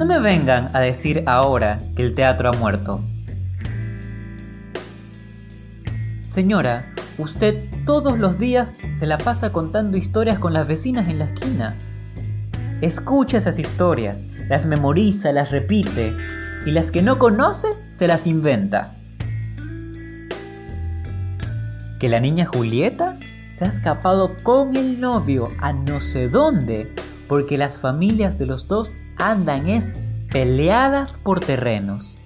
No me vengan a decir ahora que el teatro ha muerto. Señora, usted todos los días se la pasa contando historias con las vecinas en la esquina. Escucha esas historias, las memoriza, las repite, y las que no conoce se las inventa. Que la niña Julieta se ha escapado con el novio a no sé dónde, porque las familias de los dos andan es peleadas por terrenos.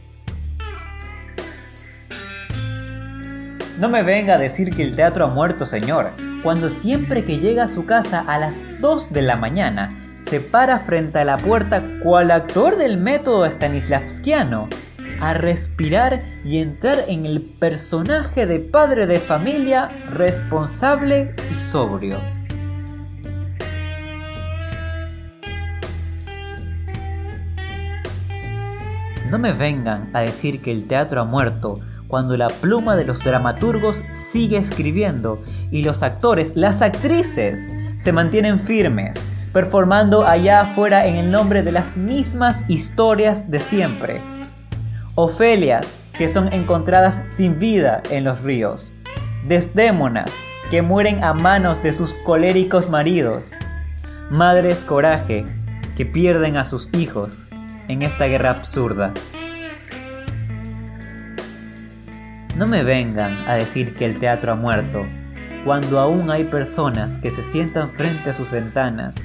No me venga a decir que el teatro ha muerto, señor, cuando siempre que llega a su casa a las 2 de la mañana se para frente a la puerta cual actor del método stanislavskiano a respirar y entrar en el personaje de padre de familia responsable y sobrio. No me vengan a decir que el teatro ha muerto cuando la pluma de los dramaturgos sigue escribiendo y los actores, las actrices, se mantienen firmes, performando allá afuera en el nombre de las mismas historias de siempre. Ofelias que son encontradas sin vida en los ríos. Desdémonas que mueren a manos de sus coléricos maridos. Madres coraje que pierden a sus hijos en esta guerra absurda. No me vengan a decir que el teatro ha muerto, cuando aún hay personas que se sientan frente a sus ventanas,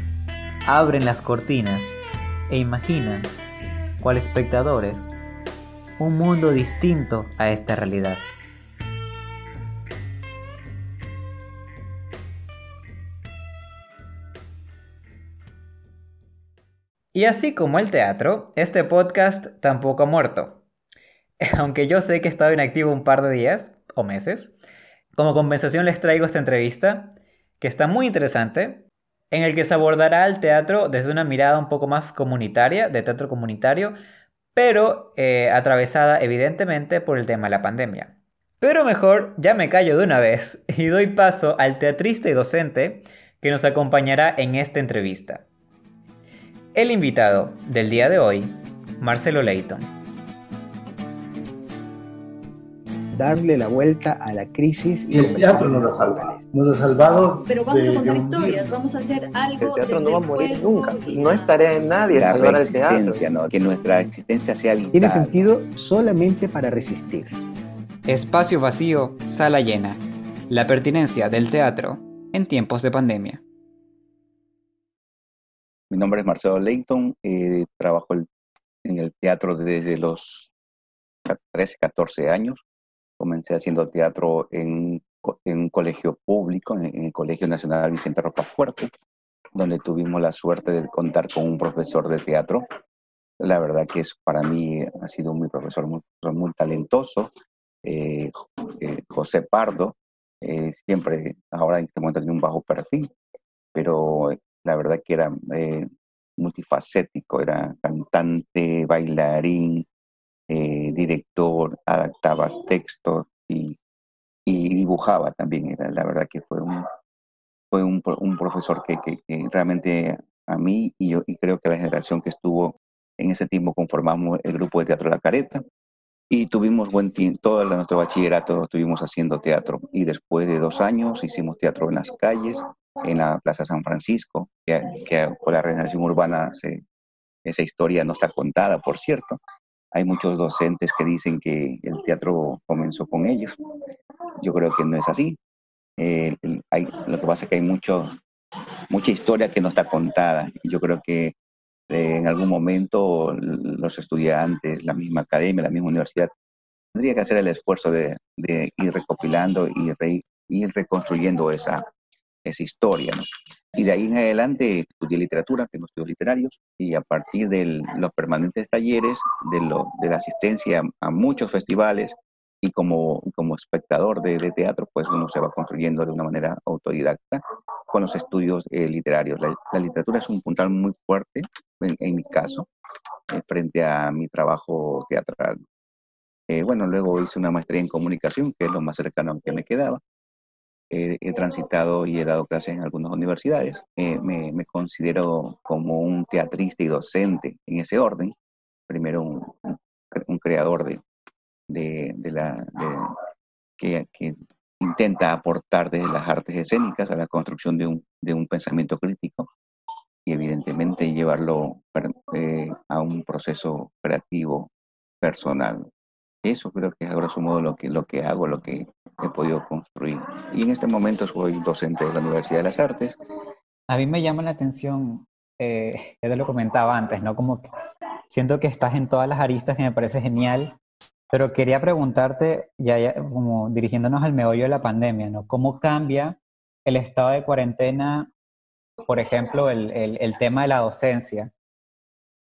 abren las cortinas e imaginan, cual espectadores, un mundo distinto a esta realidad. Y así como el teatro, este podcast tampoco ha muerto. aunque yo sé que he estado inactivo un par de días o meses, como compensación les traigo esta entrevista, que está muy interesante, en el que se abordará el teatro desde una mirada un poco más comunitaria, de teatro comunitario, pero eh, atravesada evidentemente por el tema de la pandemia. Pero mejor ya me callo de una vez y doy paso al teatrista y docente que nos acompañará en esta entrevista. El invitado del día de hoy, Marcelo Leighton. darle la vuelta a la crisis. Y el teatro nos ha salvado. Nos ha salvado. Pero vamos a contar historias, vamos a hacer algo. El teatro no va a morir nunca. No es tarea de nadie la salvar el teatro. ¿no? Que nuestra existencia sea vital. Tiene sentido solamente para resistir. Espacio vacío, sala llena. La pertinencia del teatro en tiempos de pandemia. Nombre es Marcelo Leighton, eh, trabajo en el teatro desde los 13, 14 años. Comencé haciendo teatro en, un colegio público, en, el Colegio Nacional Vicente Rocafuerte, donde tuvimos la suerte de contar con un profesor de teatro. La verdad que es, para mí ha sido un profesor muy, muy talentoso, eh, eh, José Pardo, eh, siempre, ahora en este momento tiene un bajo perfil, pero la verdad que era multifacético, era cantante, bailarín, eh, director, adaptaba textos y, dibujaba también. Era, la verdad que fue un, fue un, profesor que, realmente a mí y, yo, y creo que la generación que estuvo en ese tiempo conformamos el grupo de teatro La Careta y tuvimos buen tiempo, todo nuestro bachillerato estuvimos haciendo teatro y después de dos años hicimos teatro en las calles, en la Plaza San Francisco, que, que por la regeneración urbana se, esa historia no está contada, por cierto, hay muchos docentes que dicen que el teatro comenzó con ellos. Yo creo que no es así. hay, lo que pasa es que hay mucho, mucha historia que no está contada. Yo creo que eh, en algún momento los estudiantes, la misma academia, la misma universidad, tendría que hacer el esfuerzo de, ir recopilando y ir reconstruyendo esa, esa historia. Y de ahí en adelante estudié literatura, tengo estudios literarios, y a partir de los permanentes talleres, de, lo, la asistencia a muchos festivales y como, espectador de, teatro, pues uno se va construyendo de una manera autodidacta con los estudios eh, literarios. La, literatura es un puntal muy fuerte, en, mi caso, eh, frente a mi trabajo teatral. Eh, bueno, luego hice una maestría en comunicación, que es lo más cercano que me quedaba, he, transitado y he dado clases en algunas universidades. Eh, me, considero como un teatrista y docente en ese orden. Primero un, creador de, que, intenta aportar desde las artes escénicas a la construcción de un, de un pensamiento crítico y evidentemente llevarlo eh, a un proceso creativo personal. Eso creo que es a grosso modo lo que, lo que hago, lo que he podido construir. Y en este momento soy docente de la Universidad de las Artes. A mí me llama la atención, eh, ya te lo comentaba antes, ¿no? Como que siento que estás en todas las aristas que me parece genial, pero quería preguntarte, ya, como dirigiéndonos al meollo de la pandemia, ¿no? ¿Cómo cambia el estado de cuarentena, por ejemplo, el, el, el tema de la docencia?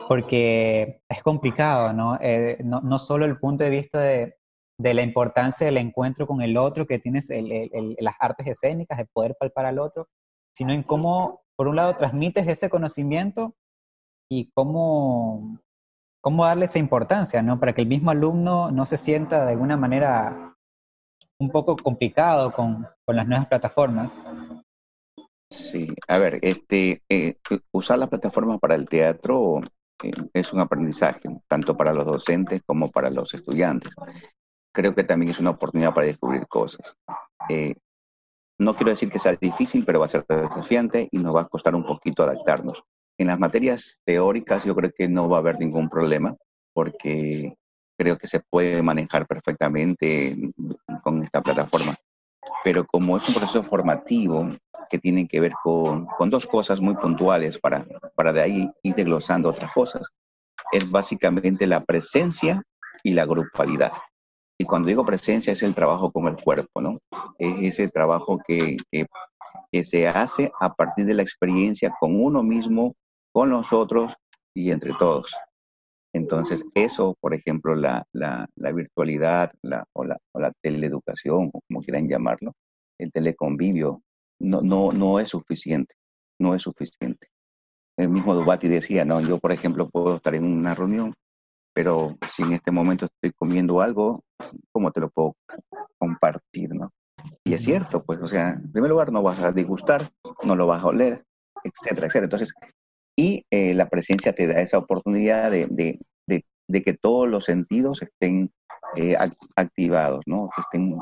Porque es complicado, ¿no? Eh, no, no, solo el punto de vista de, de, la importancia del encuentro con el otro, que tienes el, las artes escénicas, de poder palpar al otro, sino en cómo, por un lado, transmites ese conocimiento y cómo cómo darle esa importancia, ¿no? Para que el mismo alumno no se sienta de alguna manera un poco complicado con, con las nuevas plataformas. Sí, a ver, este, eh, usar las plataformas para el teatro es un aprendizaje, tanto para los docentes como para los estudiantes. Creo que también es una oportunidad para descubrir cosas. Eh, no quiero decir que sea difícil, pero va a ser desafiante y nos va a costar un poquito adaptarnos. En las materias teóricas yo creo que no va a haber ningún problema porque creo que se puede manejar perfectamente con esta plataforma. Pero como es un proceso formativo que tiene que ver con, con dos cosas muy puntuales para, para de ahí ir desglosando otras cosas, es básicamente la presencia y la grupalidad. Y cuando digo presencia es el trabajo con el cuerpo, ¿no? Es ese trabajo que, que, se hace a partir de la experiencia con uno mismo con los otros y entre todos. Entonces, eso, por ejemplo, la, la, virtualidad la, o, la, o la teleeducación, como quieran llamarlo, el teleconvivio, no, no, no es suficiente, no es suficiente. El mismo Dubati decía, no, yo, por ejemplo, puedo estar en una reunión, pero si en este momento estoy comiendo algo, ¿cómo te lo puedo compartir, no? Y es cierto, pues, o sea, en primer lugar, no vas a disgustar, no lo vas a oler, etcétera, etcétera. Entonces, y eh, la presencia te da esa oportunidad de, de, de, que todos los sentidos estén eh, activados, ¿no? que estén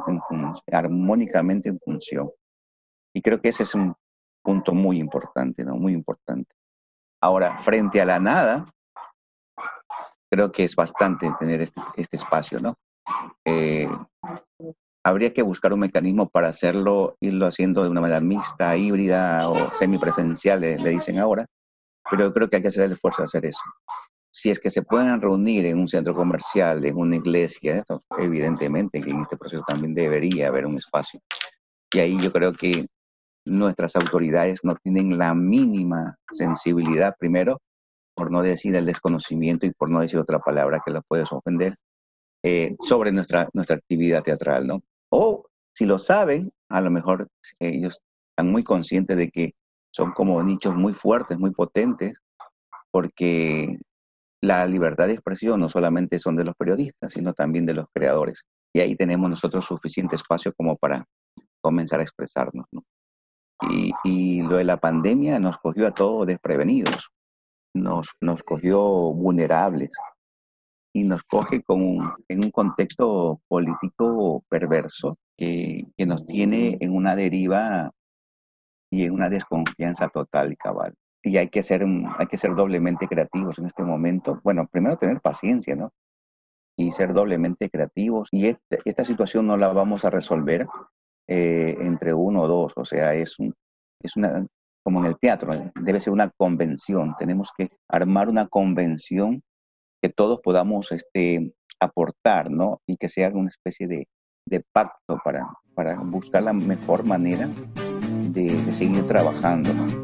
armónicamente en función. Y creo que ese es un punto muy importante, ¿no? muy importante. Ahora, frente a la nada, creo que es bastante tener este, este espacio, ¿no? Eh, habría que buscar un mecanismo para hacerlo, irlo haciendo de una manera mixta, híbrida o semipresencial, le dicen ahora, pero creo que hay que hacer el esfuerzo de hacer eso. Si es que se pueden reunir en un centro comercial, en una iglesia, evidentemente que en este proceso también debería haber un espacio. Y ahí yo creo que nuestras autoridades no tienen la mínima sensibilidad, primero, por no decir el desconocimiento y por no decir otra palabra que la puedes ofender, eh, sobre nuestra, nuestra actividad teatral, ¿no? O si lo saben, a lo mejor ellos están muy conscientes de que son como nichos muy fuertes, muy potentes, porque la libertad de expresión no solamente son de los periodistas, sino también de los creadores. Y ahí tenemos nosotros suficiente espacio como para comenzar a expresarnos. ¿no? Y, y, lo de la pandemia nos cogió a todos desprevenidos, nos, nos cogió vulnerables y nos coge con en un contexto político perverso que, que nos tiene en una deriva y en una desconfianza total y cabal. Y hay que, ser, hay que ser doblemente creativos en este momento. Bueno, primero tener paciencia, ¿no? Y ser doblemente creativos. Y este, esta situación no la vamos a resolver eh, entre uno o dos. O sea, es, un, es una, como en el teatro, debe ser una convención. Tenemos que armar una convención que todos podamos este, aportar, ¿no? Y que sea una especie de, de pacto para, para buscar la mejor manera de, de seguir trabajando.